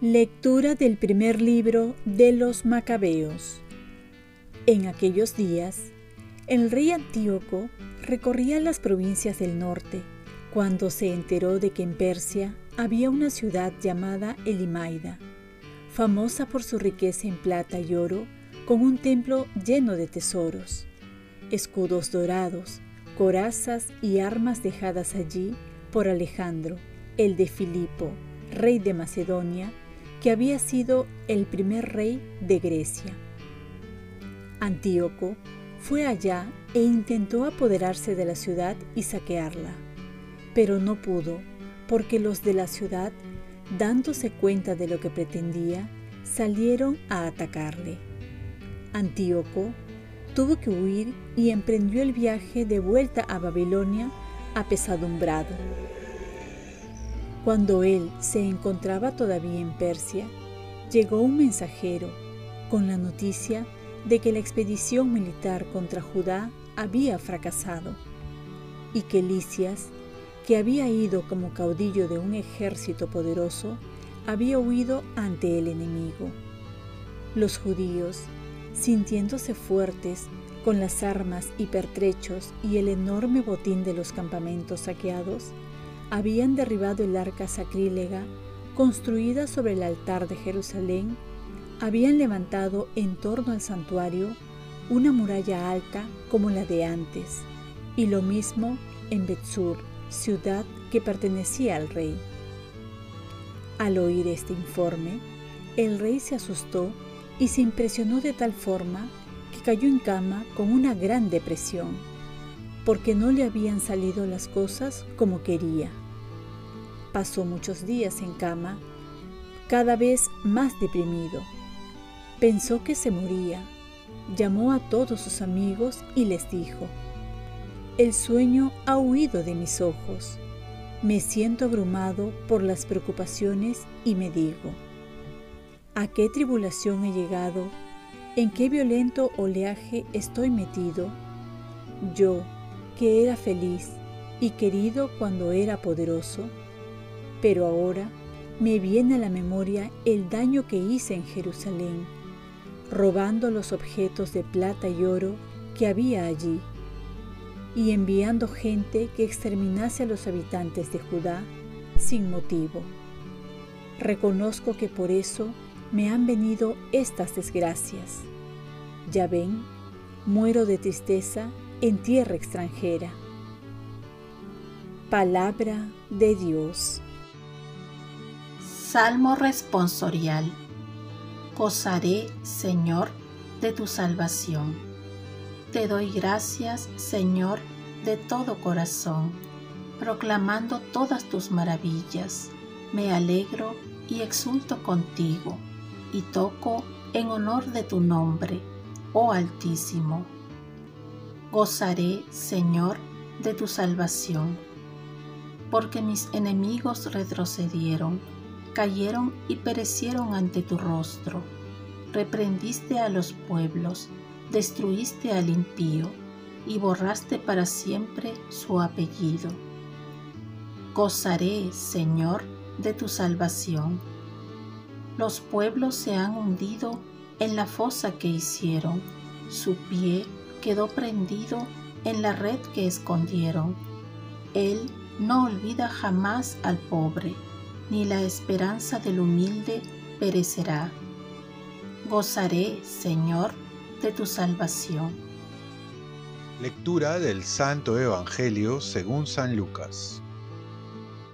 Lectura del primer libro de los Macabeos. En aquellos días, el rey Antíoco recorría las provincias del norte cuando se enteró de que en Persia había una ciudad llamada Elimaida, famosa por su riqueza en plata y oro, con un templo lleno de tesoros, escudos dorados, corazas y armas dejadas allí por Alejandro, el de Filipo, rey de Macedonia, que había sido el primer rey de Grecia. Antíoco fue allá e intentó apoderarse de la ciudad y saquearla, pero no pudo porque los de la ciudad, dándose cuenta de lo que pretendía, salieron a atacarle. Antíoco tuvo que huir y emprendió el viaje de vuelta a Babilonia apesadumbrado. Cuando él se encontraba todavía en Persia, llegó un mensajero con la noticia de que la expedición militar contra Judá había fracasado y que Licias, que había ido como caudillo de un ejército poderoso, había huido ante el enemigo. Los judíos, sintiéndose fuertes con las armas y pertrechos y el enorme botín de los campamentos saqueados, habían derribado el arca sacrílega construida sobre el altar de Jerusalén, habían levantado en torno al santuario una muralla alta como la de antes, y lo mismo en Betsur, ciudad que pertenecía al rey. Al oír este informe, el rey se asustó y se impresionó de tal forma que cayó en cama con una gran depresión porque no le habían salido las cosas como quería. Pasó muchos días en cama, cada vez más deprimido. Pensó que se moría. Llamó a todos sus amigos y les dijo, El sueño ha huido de mis ojos. Me siento abrumado por las preocupaciones y me digo, ¿a qué tribulación he llegado? ¿En qué violento oleaje estoy metido? Yo, que era feliz y querido cuando era poderoso, pero ahora me viene a la memoria el daño que hice en Jerusalén, robando los objetos de plata y oro que había allí, y enviando gente que exterminase a los habitantes de Judá sin motivo. Reconozco que por eso me han venido estas desgracias. Ya ven, muero de tristeza en tierra extranjera. Palabra de Dios. Salmo responsorial. Gozaré, Señor, de tu salvación. Te doy gracias, Señor, de todo corazón, proclamando todas tus maravillas. Me alegro y exulto contigo, y toco en honor de tu nombre, oh Altísimo Gozaré, Señor, de tu salvación, porque mis enemigos retrocedieron, cayeron y perecieron ante tu rostro. Reprendiste a los pueblos, destruiste al impío y borraste para siempre su apellido. Gozaré, Señor, de tu salvación. Los pueblos se han hundido en la fosa que hicieron, su pie quedó prendido en la red que escondieron. Él no olvida jamás al pobre, ni la esperanza del humilde perecerá. Gozaré, Señor, de tu salvación. Lectura del Santo Evangelio según San Lucas.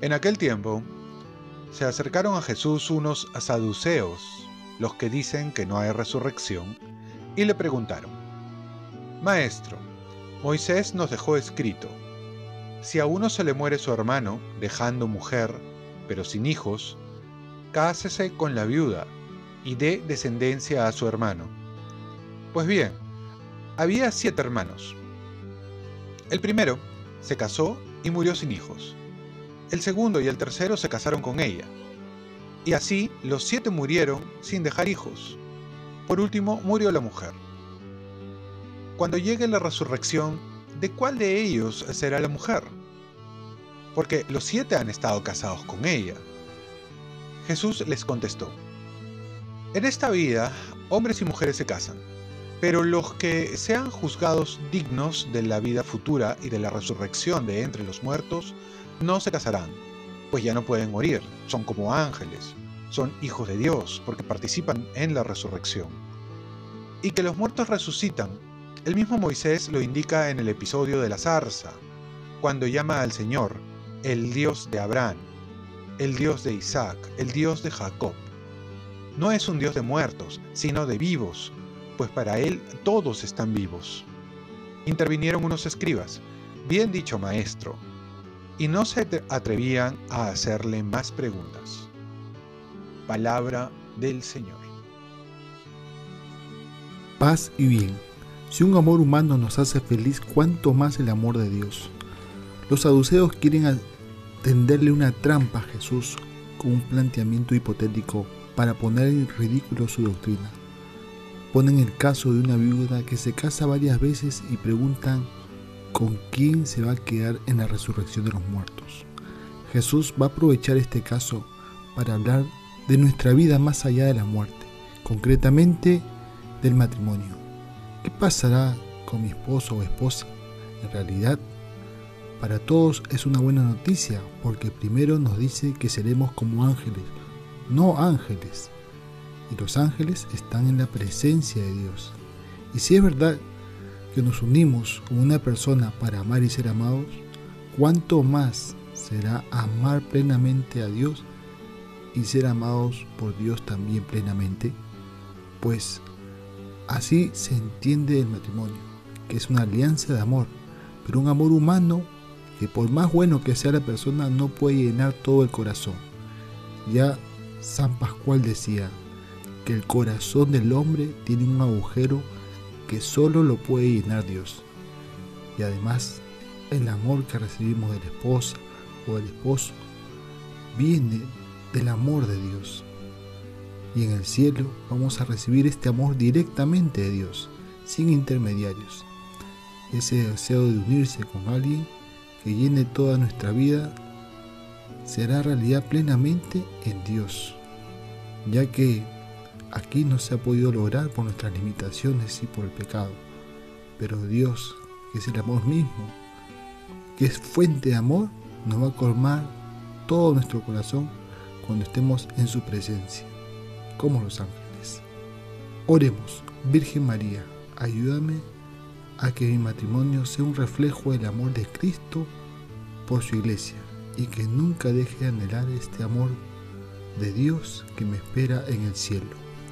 En aquel tiempo, se acercaron a Jesús unos saduceos, los que dicen que no hay resurrección, y le preguntaron, Maestro, Moisés nos dejó escrito, si a uno se le muere su hermano, dejando mujer, pero sin hijos, cásese con la viuda y dé descendencia a su hermano. Pues bien, había siete hermanos. El primero se casó y murió sin hijos. El segundo y el tercero se casaron con ella. Y así los siete murieron sin dejar hijos. Por último, murió la mujer. Cuando llegue la resurrección, ¿de cuál de ellos será la mujer? Porque los siete han estado casados con ella. Jesús les contestó, En esta vida, hombres y mujeres se casan, pero los que sean juzgados dignos de la vida futura y de la resurrección de entre los muertos, no se casarán, pues ya no pueden morir, son como ángeles, son hijos de Dios, porque participan en la resurrección. Y que los muertos resucitan, el mismo Moisés lo indica en el episodio de la zarza, cuando llama al Señor el Dios de Abraham, el Dios de Isaac, el Dios de Jacob. No es un Dios de muertos, sino de vivos, pues para Él todos están vivos. Intervinieron unos escribas, bien dicho maestro, y no se atrevían a hacerle más preguntas. Palabra del Señor. Paz y bien. Si un amor humano nos hace feliz, ¿cuánto más el amor de Dios? Los saduceos quieren tenderle una trampa a Jesús con un planteamiento hipotético para poner en ridículo su doctrina. Ponen el caso de una viuda que se casa varias veces y preguntan con quién se va a quedar en la resurrección de los muertos. Jesús va a aprovechar este caso para hablar de nuestra vida más allá de la muerte, concretamente del matrimonio. ¿Qué pasará con mi esposo o esposa? En realidad, para todos es una buena noticia porque primero nos dice que seremos como ángeles, no ángeles. Los ángeles están en la presencia de Dios. Y si es verdad que nos unimos con una persona para amar y ser amados, ¿cuánto más será amar plenamente a Dios y ser amados por Dios también plenamente? Pues Así se entiende el matrimonio, que es una alianza de amor, pero un amor humano que por más bueno que sea la persona no puede llenar todo el corazón. Ya San Pascual decía que el corazón del hombre tiene un agujero que solo lo puede llenar Dios. Y además, el amor que recibimos de la esposa o del esposo viene del amor de Dios y en el cielo vamos a recibir este amor directamente de Dios, sin intermediarios. Ese deseo de unirse con alguien que llene toda nuestra vida será realidad plenamente en Dios, ya que aquí no se ha podido lograr por nuestras limitaciones y por el pecado, pero Dios, que es el amor mismo, que es fuente de amor, nos va a colmar todo nuestro corazón cuando estemos en su presencia como los ángeles. Oremos, Virgen María, ayúdame a que mi matrimonio sea un reflejo del amor de Cristo por su iglesia y que nunca deje de anhelar este amor de Dios que me espera en el cielo.